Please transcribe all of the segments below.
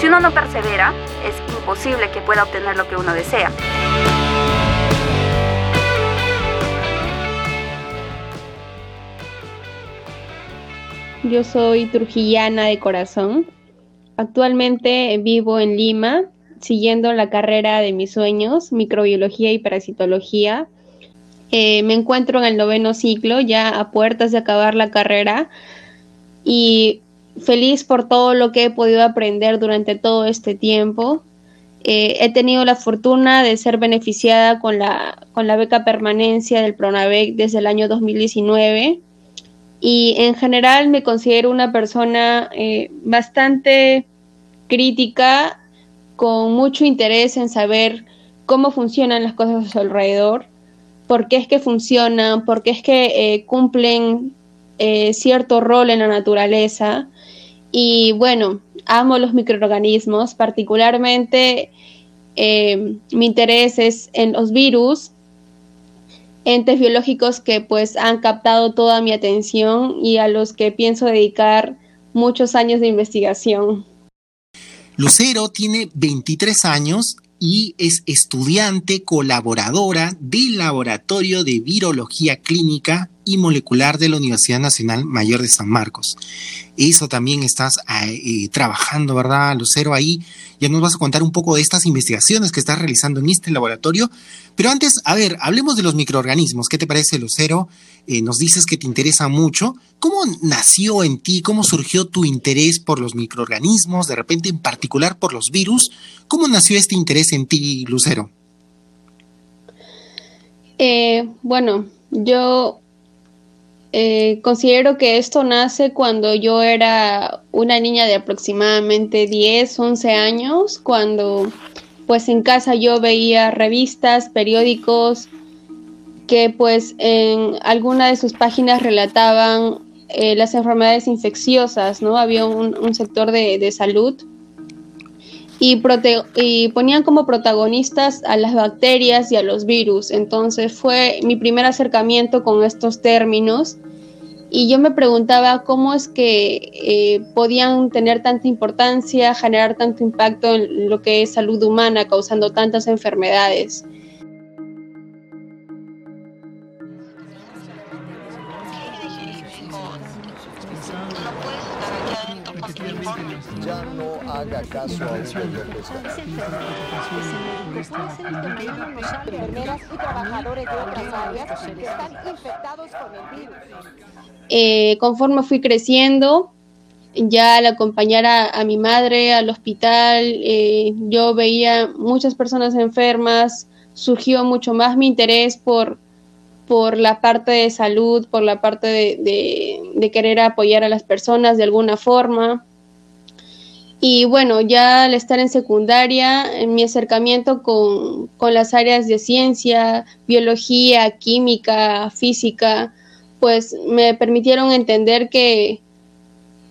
Si uno no persevera, es imposible que pueda obtener lo que uno desea. Yo soy trujillana de corazón. Actualmente vivo en Lima, siguiendo la carrera de mis sueños, microbiología y parasitología. Eh, me encuentro en el noveno ciclo, ya a puertas de acabar la carrera y feliz por todo lo que he podido aprender durante todo este tiempo. Eh, he tenido la fortuna de ser beneficiada con la, con la beca permanencia del PRONAVEC desde el año 2019 y en general me considero una persona eh, bastante crítica, con mucho interés en saber cómo funcionan las cosas a su alrededor, por qué es que funcionan, por qué es que eh, cumplen cierto rol en la naturaleza. Y bueno, amo los microorganismos, particularmente mi interés es en los virus, entes biológicos que pues han captado toda mi atención y a los que pienso dedicar muchos años de investigación. Lucero tiene 23 años y es estudiante colaboradora del Laboratorio de Virología Clínica y Molecular de la Universidad Nacional Mayor de San Marcos. Eso también estás eh, trabajando, ¿verdad, Lucero? Ahí ya nos vas a contar un poco de estas investigaciones que estás realizando en este laboratorio. Pero antes, a ver, hablemos de los microorganismos. ¿Qué te parece, Lucero? Eh, nos dices que te interesa mucho. ¿Cómo nació en ti? ¿Cómo surgió tu interés por los microorganismos? De repente, en particular por los virus. ¿Cómo nació este interés en ti, Lucero? Eh, bueno, yo eh, considero que esto nace cuando yo era una niña de aproximadamente 10, 11 años, cuando pues en casa yo veía revistas, periódicos que pues en alguna de sus páginas relataban eh, las enfermedades infecciosas, ¿no? Había un, sector de, salud y, ponían como protagonistas a las bacterias y a los virus. Entonces fue mi primer acercamiento con estos términos y yo me preguntaba cómo es que eh, podían tener tanta importancia, generar tanto impacto en lo que es salud humana, causando tantas enfermedades. Haga caso a enfermeras y trabajadores de otras áreas que están infectados con el virus. Eh, conforme fui creciendo, ya al acompañar a, mi madre al hospital, eh, yo veía muchas personas enfermas, surgió mucho más mi interés por, por la parte de salud, por la parte de, querer apoyar a las personas de alguna forma. Y bueno, ya al estar en secundaria, en mi acercamiento con, con las áreas de ciencia, biología, química, física, pues me permitieron entender que,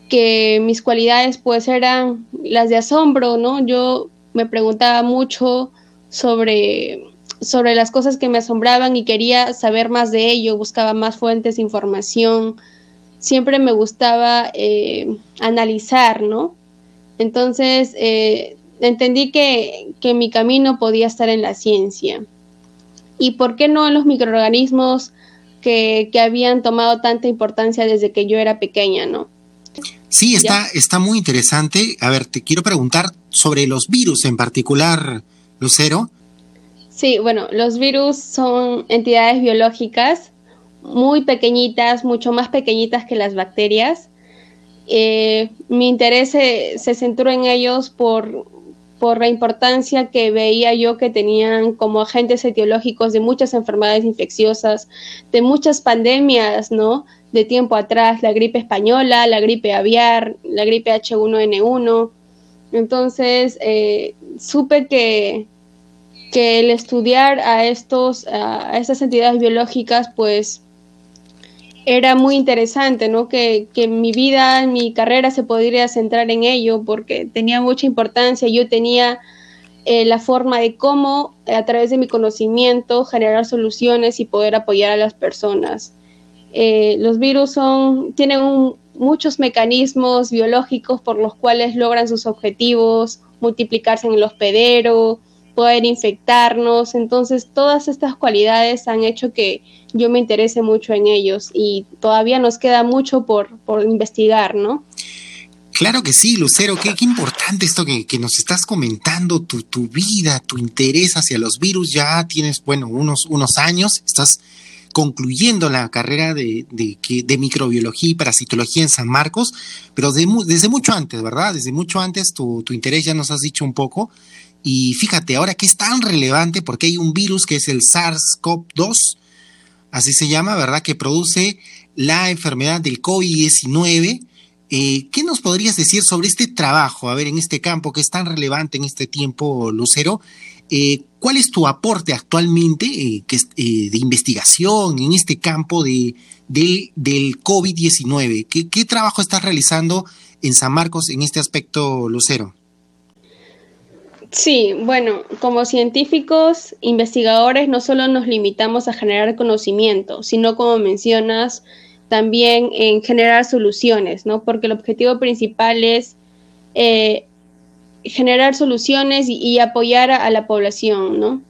que mis cualidades pues eran las de asombro, ¿no? Yo me preguntaba mucho sobre, sobre las cosas que me asombraban y quería saber más de ello, buscaba más fuentes de información, siempre me gustaba eh, analizar, ¿no? Entonces eh, entendí que, que mi camino podía estar en la ciencia. ¿Y por qué no en los microorganismos que, habían tomado tanta importancia desde que yo era pequeña, ¿no? Sí, está, está muy interesante. A ver, te quiero preguntar sobre los virus en particular, Lucero. Sí, bueno, los virus son entidades biológicas muy pequeñitas, mucho más pequeñitas que las bacterias. Eh, mi interés se, centró en ellos por, por la importancia que veía yo que tenían como agentes etiológicos de muchas enfermedades infecciosas, de muchas pandemias, ¿no? De tiempo atrás, la gripe española, la gripe aviar, la gripe H1N1, Entonces, eh, supe que, que el estudiar a, estos, a estas entidades biológicas, pues era muy interesante, ¿no? Que, que, mi vida, mi carrera se podría centrar en ello porque tenía mucha importancia. Yo tenía eh, la forma de cómo, a través de mi conocimiento, generar soluciones y poder apoyar a las personas. Eh, los virus son, tienen muchos mecanismos biológicos por los cuales logran sus objetivos, multiplicarse en el hospedero, poder infectarnos. Entonces, todas estas cualidades han hecho que yo me interese mucho en ellos y todavía nos queda mucho por, por investigar, ¿no? Claro que sí, Lucero, qué, qué importante esto que, que, nos estás comentando, tu, tu vida, tu interés hacia los virus, ya tienes, bueno, unos, unos años, estás concluyendo la carrera de, de, de, microbiología y parasitología en San Marcos, pero de, desde mucho antes, ¿verdad? Desde mucho antes tu, tu, interés ya nos has dicho un poco. Y fíjate, ahora que es tan relevante porque hay un virus que es el SARS-CoV-2, así se llama, ¿verdad? Que produce la enfermedad del COVID-19. Eh, ¿Qué nos podrías decir sobre este trabajo, a ver, en este campo que es tan relevante en este tiempo, Lucero? Eh, ¿Cuál es tu aporte actualmente eh, de investigación en este campo de del COVID-19? ¿Qué, ¿Qué, trabajo estás realizando en San Marcos en este aspecto, Lucero? Sí, bueno, como científicos, investigadores, no solo nos limitamos a generar conocimiento, sino como mencionas, también en generar soluciones, ¿no? Porque el objetivo principal es eh, generar soluciones y, apoyar a, a, la población, ¿no?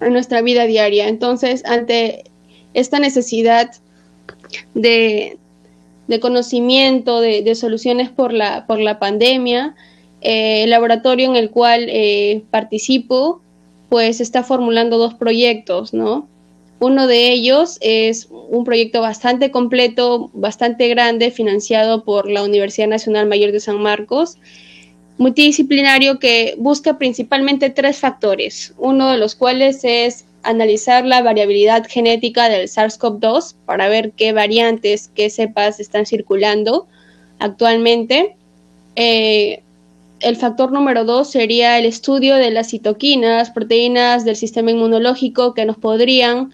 En nuestra vida diaria. Entonces, ante esta necesidad de, de conocimiento, de, de, soluciones por la, por la pandemia, eh, el laboratorio en el cual eh, participo, pues está formulando dos proyectos, ¿no? Uno de ellos es un proyecto bastante completo, bastante grande, financiado por la Universidad Nacional Mayor de San Marcos, multidisciplinario que busca principalmente tres factores, uno de los cuales es analizar la variabilidad genética del SARS-CoV-2 para ver qué variantes, qué cepas están circulando actualmente. Eh, el factor número dos sería el estudio de las citoquinas, proteínas del sistema inmunológico que nos podrían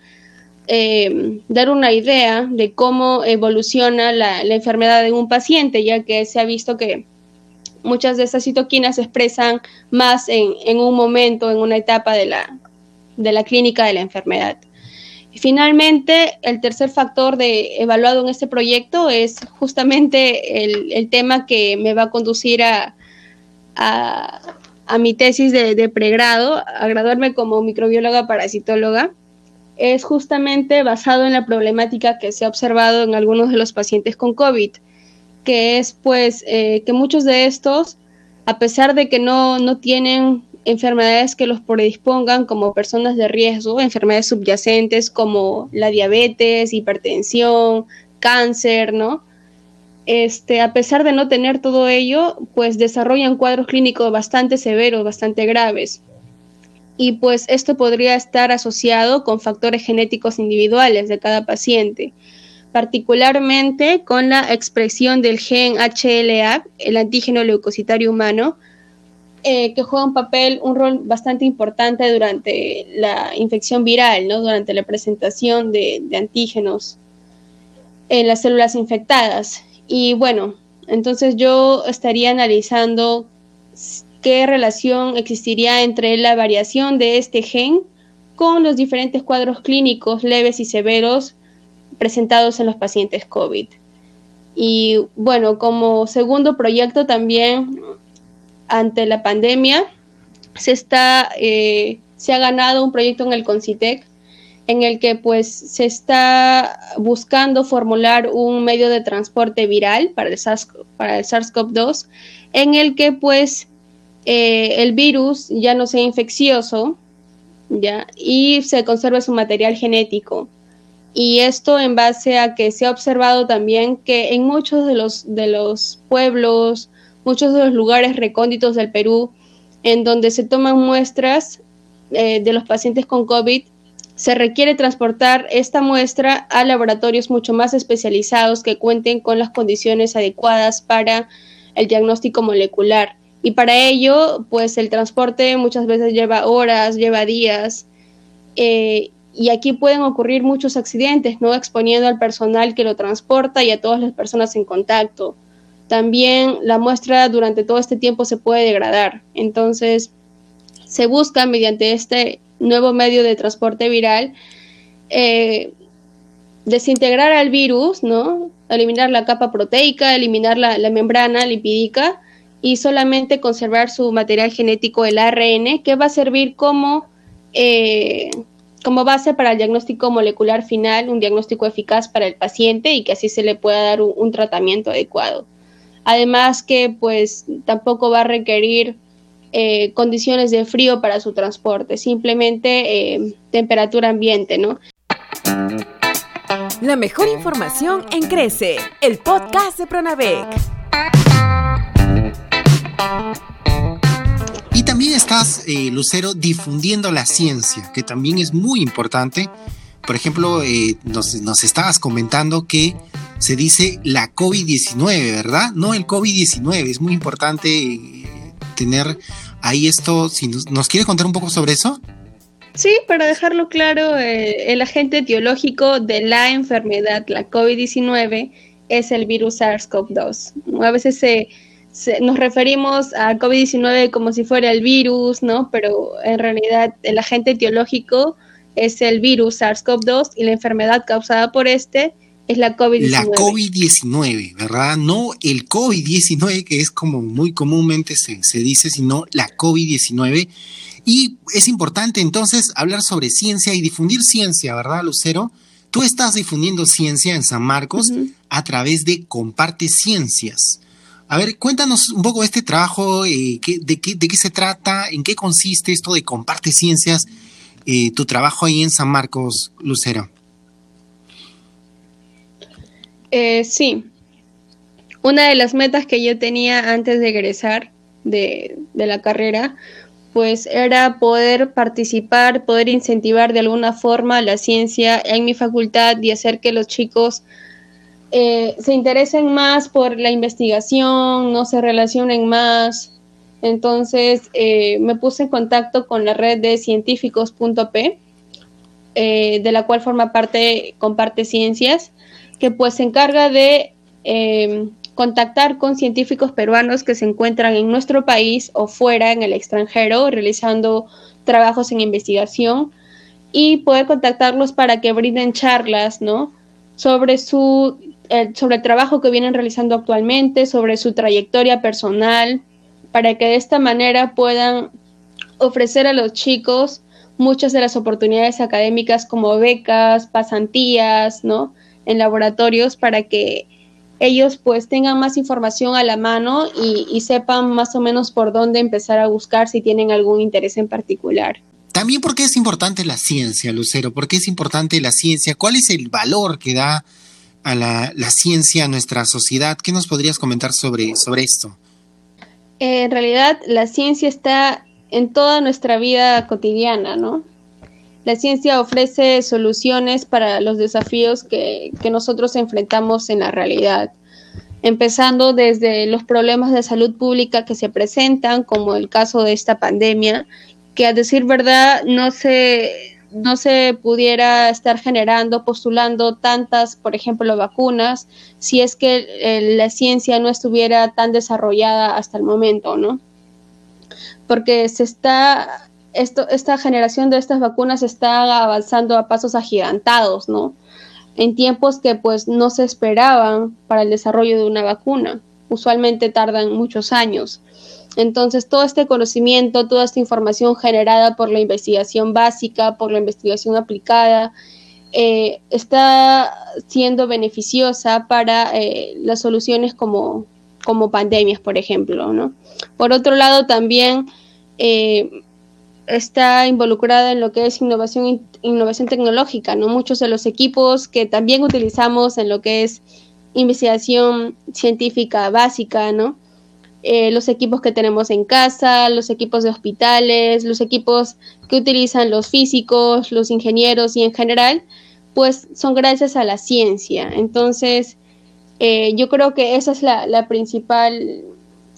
eh, dar una idea de cómo evoluciona la, enfermedad de un paciente, ya que se ha visto que muchas de estas citoquinas se expresan más en, en un momento, en una etapa de la, de la clínica de la enfermedad. Y finalmente, el tercer factor de, evaluado en este proyecto es justamente el tema que me va a conducir a, a, a mi tesis de, de, pregrado, a graduarme como microbióloga parasitóloga, es justamente basado en la problemática que se ha observado en algunos de los pacientes con COVID, que es pues eh, que muchos de estos, a pesar de que no, no tienen enfermedades que los predispongan como personas de riesgo, enfermedades subyacentes como la diabetes, hipertensión, cáncer, ¿no? Este, a pesar de no tener todo ello, pues desarrollan cuadros clínicos bastante severos, bastante graves. Y pues esto podría estar asociado con factores genéticos individuales de cada paciente, particularmente con la expresión del gen HLA, el antígeno leucocitario humano, eh, que juega un papel, un rol bastante importante durante la infección viral, ¿no? durante la presentación de, de antígenos en las células infectadas. Y bueno, entonces yo estaría analizando qué relación existiría entre la variación de este gen con los diferentes cuadros clínicos leves y severos presentados en los pacientes COVID. Y bueno, como segundo proyecto también ante la pandemia se está eh, se ha ganado un proyecto en el Concitec en el que pues se está buscando formular un medio de transporte viral para el, SARS, para el SARS-CoV-2 en el que pues eh, el virus ya no sea infeccioso ya y se conserve su material genético. Y esto en base a que se ha observado también que en muchos de los de los pueblos muchos de los lugares recónditos del Perú en donde se toman muestras eh, de los pacientes con COVID se requiere transportar esta muestra a laboratorios mucho más especializados que cuenten con las condiciones adecuadas para el diagnóstico molecular Y para ello, pues el transporte muchas veces lleva horas, lleva días, eh, y aquí pueden ocurrir muchos accidentes, ¿no? Exponiendo al personal que lo transporta y a todas las personas en contacto. También la muestra durante todo este tiempo se puede degradar. Entonces, se busca mediante este nuevo medio de transporte viral eh, desintegrar al virus, ¿no? Eliminar la capa proteica, eliminar la, membrana lipídica y solamente conservar su material genético, el ARN, que va a servir como, eh, como base para el diagnóstico molecular final, un diagnóstico eficaz para el paciente y que así se le pueda dar un, tratamiento adecuado. Además que pues tampoco va a requerir eh, condiciones de frío para su transporte, simplemente eh, temperatura ambiente, ¿no? La mejor información en Crece, el podcast de Pronavec. Y también estás, eh, Lucero, difundiendo la ciencia, que también es muy importante. Por ejemplo, eh, nos, nos, estabas comentando que se dice la COVID-19, ¿verdad? No el COVID-19. Es muy importante eh, tener ahí esto. Si nos, ¿Nos quieres contar un poco sobre eso? Sí, para dejarlo claro, eh, el agente etiológico de la enfermedad, la COVID-19, es el virus SARS-CoV-2. A veces se, nos referimos a COVID-19 como si fuera el virus, ¿no? Pero en realidad el agente etiológico es el virus SARS-CoV-2 y la enfermedad causada por este es la COVID-19. La COVID-19, ¿verdad? No el COVID-19, que es como muy comúnmente se, se dice, sino la COVID-19 y es importante entonces hablar sobre ciencia y difundir ciencia, ¿verdad, Lucero? Tú estás difundiendo ciencia en San Marcos a través de Comparte Ciencias. A ver, cuéntanos un poco de este trabajo, eh, de, qué, se trata, en qué consiste esto de Comparte Ciencias, eh, tu trabajo ahí en San Marcos, Lucero. Eh, sí. Una de las metas que yo tenía antes de egresar de, de la carrera pues era poder participar, poder incentivar de alguna forma la ciencia en mi facultad y hacer que los chicos eh, se interesen más por la investigación, no se relacionen más. Entonces eh, me puse en contacto con la red de científicos.p, eh, de la cual forma parte Comparte Ciencias, que pues se encarga de contactar con científicos peruanos que se encuentran en nuestro país o fuera, en el extranjero, realizando trabajos en investigación y poder contactarlos para que brinden charlas, ¿no? Sobre su sobre el trabajo que vienen realizando actualmente, sobre su trayectoria personal, para que de esta manera puedan ofrecer a los chicos muchas de las oportunidades académicas como becas, pasantías, ¿no? En laboratorios para que ellos pues tengan más información a la mano y, sepan más o menos por dónde empezar a buscar si tienen algún interés en particular. También porque es importante la ciencia, Lucero, ¿por qué es importante la ciencia? ¿Cuál es el valor que da a la, ciencia a nuestra sociedad? ¿Qué nos podrías comentar sobre, sobre esto? en realidad, la ciencia está en toda nuestra vida cotidiana, ¿no? La ciencia ofrece soluciones para los desafíos que, nosotros enfrentamos en la realidad, empezando desde los problemas de salud pública que se presentan, como el caso de esta pandemia, que a decir verdad no se, no se pudiera estar generando, postulando tantas, por ejemplo, vacunas, si es que eh, la ciencia no estuviera tan desarrollada hasta el momento, ¿no? Porque se está esto, esta generación de estas vacunas está avanzando a pasos agigantados, ¿no? En tiempos que pues no se esperaban para el desarrollo de una vacuna. Usualmente tardan muchos años. Entonces, todo este conocimiento, toda esta información generada por la investigación básica, por la investigación aplicada, eh, está siendo beneficiosa para eh, las soluciones como, como pandemias, por ejemplo. ¿no? Por otro lado, también eh, está involucrada en lo que es innovación, innovación tecnológica, ¿no? Muchos de los equipos que también utilizamos en lo que es investigación científica básica, ¿no? Eh, los equipos que tenemos en casa, los equipos de hospitales, los equipos que utilizan los físicos, los ingenieros y en general, pues son gracias a la ciencia. Entonces, eh, yo creo que esa es la, principal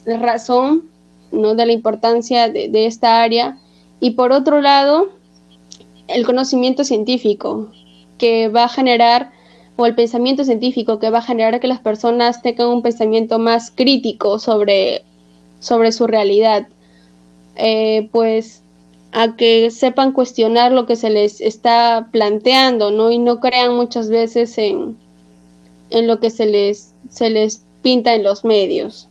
razón ¿no? de la importancia de esta área. Y por otro lado, el conocimiento científico, que va a generar, o el pensamiento científico, que va a generar que las personas tengan un pensamiento más crítico sobre, sobre su realidad. Eh, pues a que sepan cuestionar lo que se les está planteando, ¿no? Y no crean muchas veces en, en lo que se les, se les pinta en los medios.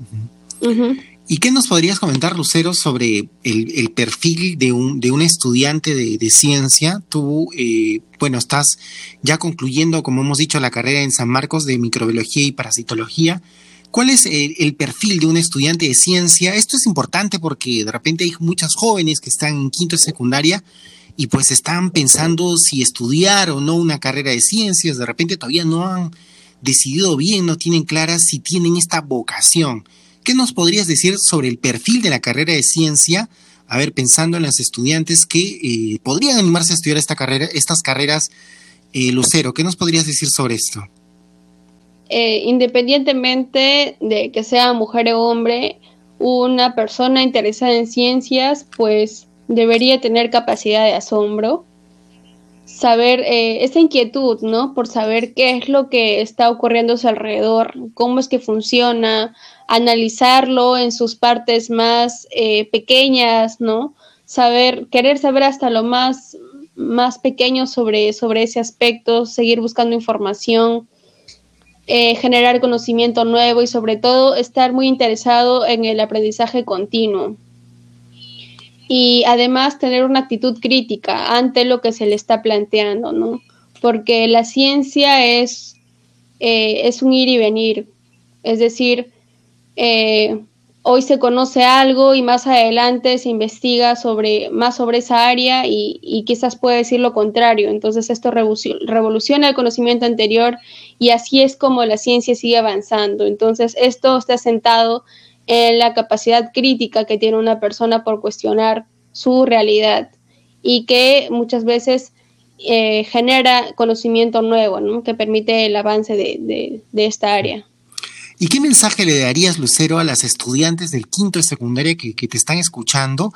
¿Y qué nos podrías comentar, Lucero, sobre el, perfil de un, de un estudiante de, ciencia? Tú, eh, bueno, estás ya concluyendo, como hemos dicho, la carrera en San Marcos de microbiología y parasitología. ¿Cuál es el, perfil de un estudiante de ciencia? Esto es importante porque de repente hay muchas jóvenes que están en quinto de secundaria y pues están pensando si estudiar o no una carrera de ciencias. De repente todavía no han decidido bien, no tienen clara si tienen esta vocación. ¿Qué nos podrías decir sobre el perfil de la carrera de ciencia? A ver, pensando en las estudiantes que eh, podrían animarse a estudiar esta carrera, estas carreras, eh, Lucero, ¿qué nos podrías decir sobre esto? Eh, independientemente de que sea mujer o hombre, una persona interesada en ciencias, pues debería tener capacidad de asombro, saber esta inquietud, ¿no? Por saber qué es lo que está ocurriendo a su alrededor, cómo es que funciona, analizarlo en sus partes más eh, pequeñas, ¿no? Saber, querer saber hasta lo más, más pequeño sobre, sobre ese aspecto, seguir buscando información, eh, generar conocimiento nuevo y sobre todo estar muy interesado en el aprendizaje continuo. Y además tener una actitud crítica ante lo que se le está planteando, ¿no? Porque la ciencia es, eh, es un ir y venir. Es decir, eh, hoy se conoce algo y más adelante se investiga sobre, más sobre esa área y, quizás puede decir lo contrario. Entonces esto revoluciona el conocimiento anterior y así es como la ciencia sigue avanzando. Entonces esto está sentado en la capacidad crítica que tiene una persona por cuestionar su realidad y que muchas veces eh, genera conocimiento nuevo, que permite el avance de esta área. ¿Y qué mensaje le darías, Lucero, a las estudiantes del quinto de secundaria que, te están escuchando?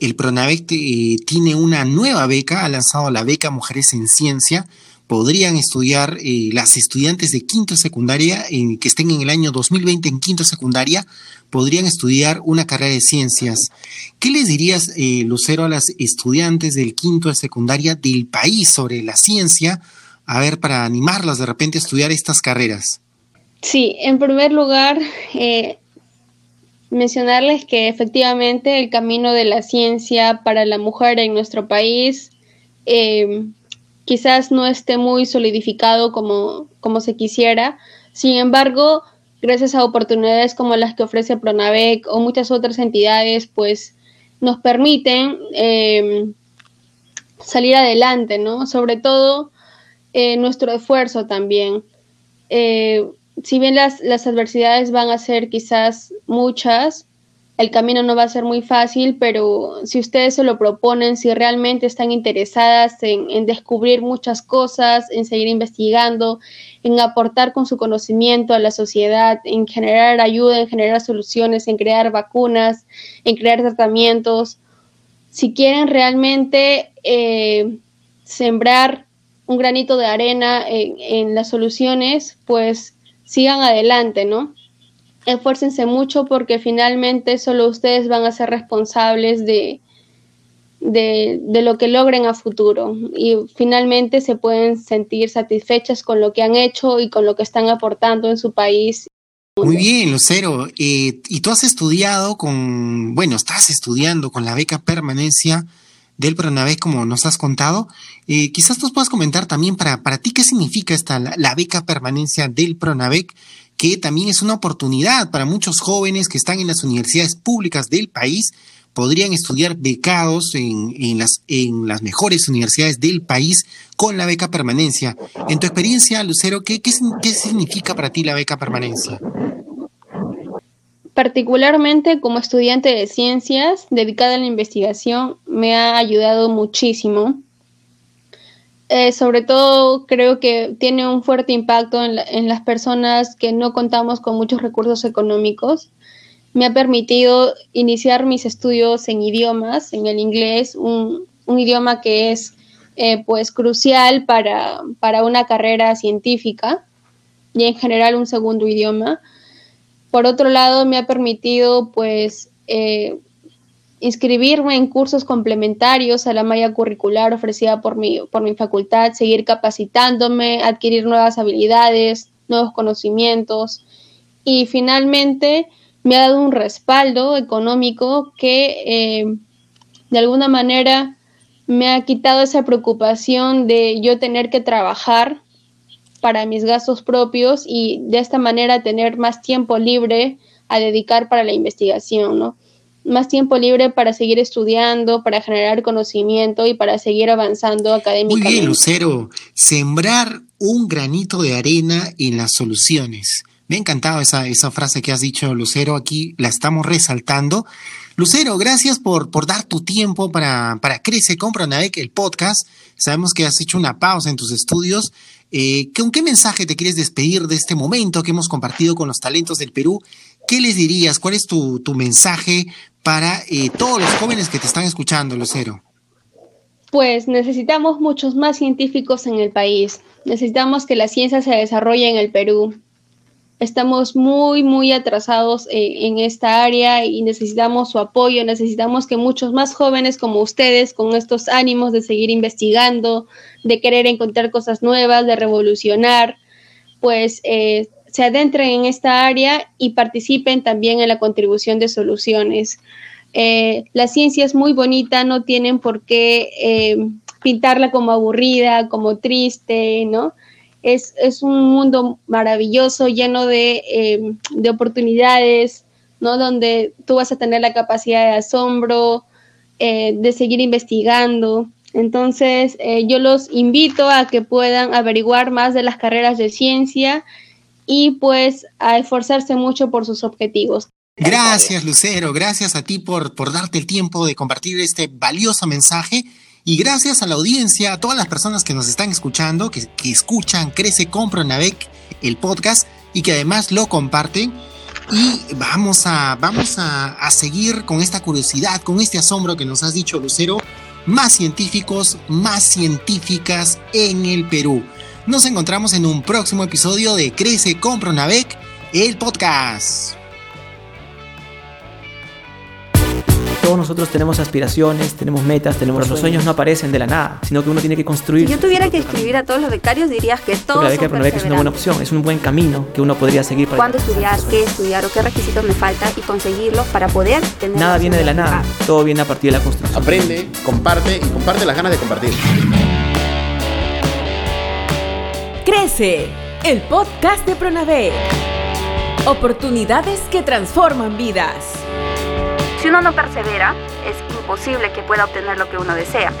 El Pronavec eh, tiene una nueva beca, ha lanzado la beca Mujeres en Ciencia. Podrían estudiar eh, las estudiantes de quinto secundaria que estén en el año 2020 en quinto secundaria, podrían estudiar una carrera de ciencias. ¿Qué les dirías, eh, Lucero, a las estudiantes del quinto de secundaria del país sobre la ciencia? A ver, para animarlas de repente a estudiar estas carreras. Sí, en primer lugar, eh, mencionarles que efectivamente el camino de la ciencia para la mujer en nuestro país eh, quizás no esté muy solidificado como, como se quisiera. Sin embargo, gracias a oportunidades como las que ofrece Pronavec o muchas otras entidades, pues nos permiten eh, salir adelante, ¿no? Sobre todo nuestro esfuerzo también si bien las, las adversidades van a ser quizás muchas, el camino no va a ser muy fácil, pero si ustedes se lo proponen, si realmente están interesadas en, descubrir muchas cosas, en seguir investigando, en aportar con su conocimiento a la sociedad, en generar ayuda, en generar soluciones, en crear vacunas, en crear tratamientos, si quieren realmente eh, sembrar un granito de arena en, en las soluciones, pues sigan adelante, ¿no? Esfuércense mucho porque finalmente solo ustedes van a ser responsables de, de, lo que logren a futuro y finalmente se pueden sentir satisfechas con lo que han hecho y con lo que están aportando en su país. Muy bien, Lucero. Eh, y tú has estudiado con, bueno, estás estudiando con la beca permanencia del Pronavec, como nos has contado. Eh, quizás nos puedas comentar también para, para ti qué significa esta, la, beca permanencia del Pronavec, que también es una oportunidad para muchos jóvenes que están en las universidades públicas del país, podrían estudiar becados en, en, las, en las mejores universidades del país con la beca permanencia. En tu experiencia, Lucero, ¿qué, qué, qué significa para ti la beca permanencia? Particularmente como estudiante de ciencias dedicada a la investigación, me ha ayudado muchísimo. Eh, sobre todo creo que tiene un fuerte impacto en, las personas que no contamos con muchos recursos económicos, me ha permitido iniciar mis estudios en idiomas, en el inglés, un, idioma que es eh, pues crucial para, para, una carrera científica y en general un segundo idioma. Por otro lado, me ha permitido pues eh, inscribirme en cursos complementarios a la malla curricular ofrecida por mi, por mi facultad, seguir capacitándome, adquirir nuevas habilidades, nuevos conocimientos y finalmente me ha dado un respaldo económico que eh, de alguna manera me ha quitado esa preocupación de yo tener que trabajar para mis gastos propios y de esta manera tener más tiempo libre a dedicar para la investigación, ¿no? Más tiempo libre para seguir estudiando, para generar conocimiento y para seguir avanzando académicamente. Muy bien, Lucero. Sembrar un granito de arena en las soluciones. Me ha encantado esa, esa frase que has dicho, Lucero. Aquí la estamos resaltando. Lucero, gracias por, por dar tu tiempo para, para Crece, Compra Navec, el podcast. Sabemos que has hecho una pausa en tus estudios. Eh, ¿Con qué mensaje te quieres despedir de este momento que hemos compartido con los talentos del Perú? ¿Qué les dirías? ¿Cuál es tu, tu mensaje para eh, todos los jóvenes que te están escuchando, Lucero? Pues necesitamos muchos más científicos en el país. Necesitamos que la ciencia se desarrolle en el Perú estamos muy, muy atrasados eh, en esta área y necesitamos su apoyo, necesitamos que muchos más jóvenes como ustedes, con estos ánimos de seguir investigando, de querer encontrar cosas nuevas, de revolucionar, pues eh, se adentren en esta área y participen también en la contribución de soluciones. Eh, la ciencia es muy bonita, no tienen por qué pintarla como aburrida, como triste, ¿no? Es, un mundo maravilloso, lleno em, de, oportunidades, ¿no? Donde tú vas a tener la capacidad de asombro, eh, de seguir investigando. Entonces, eh, yo los invito a que puedan averiguar más de las carreras de ciencia y pues a esforzarse mucho por sus objetivos. Gracias, Lucero. Gracias a ti por, por darte el tiempo de compartir este valioso mensaje y gracias a la audiencia, a todas las personas que nos están escuchando, que, escuchan Crece Compro Navec, el podcast, y que además lo comparten. Y vamos a, vamos a, a seguir con esta curiosidad, con este asombro que nos has dicho, Lucero. Más científicos, más científicas en el Perú. Nos encontramos en un próximo episodio de Crece Compro Navec, el podcast. todos nosotros tenemos aspiraciones, tenemos metas, tenemos los sueños no aparecen de la nada, sino que uno tiene que construir. Si yo tuviera que escribir a todos los becarios, dirías que todos. La beca de es una buena opción, es un buen camino que uno podría seguir para. ¿Cuándo estudiar? ¿Qué estudiar? ¿O qué requisitos me falta? Y conseguirlo para poder tener. Nada viene de la nada, todo viene a partir de la construcción. Aprende, comparte y comparte las ganas de compartir. Crece, el podcast de Pronave. Oportunidades que transforman vidas. Si uno no persevera, es imposible que pueda obtener lo que uno desea.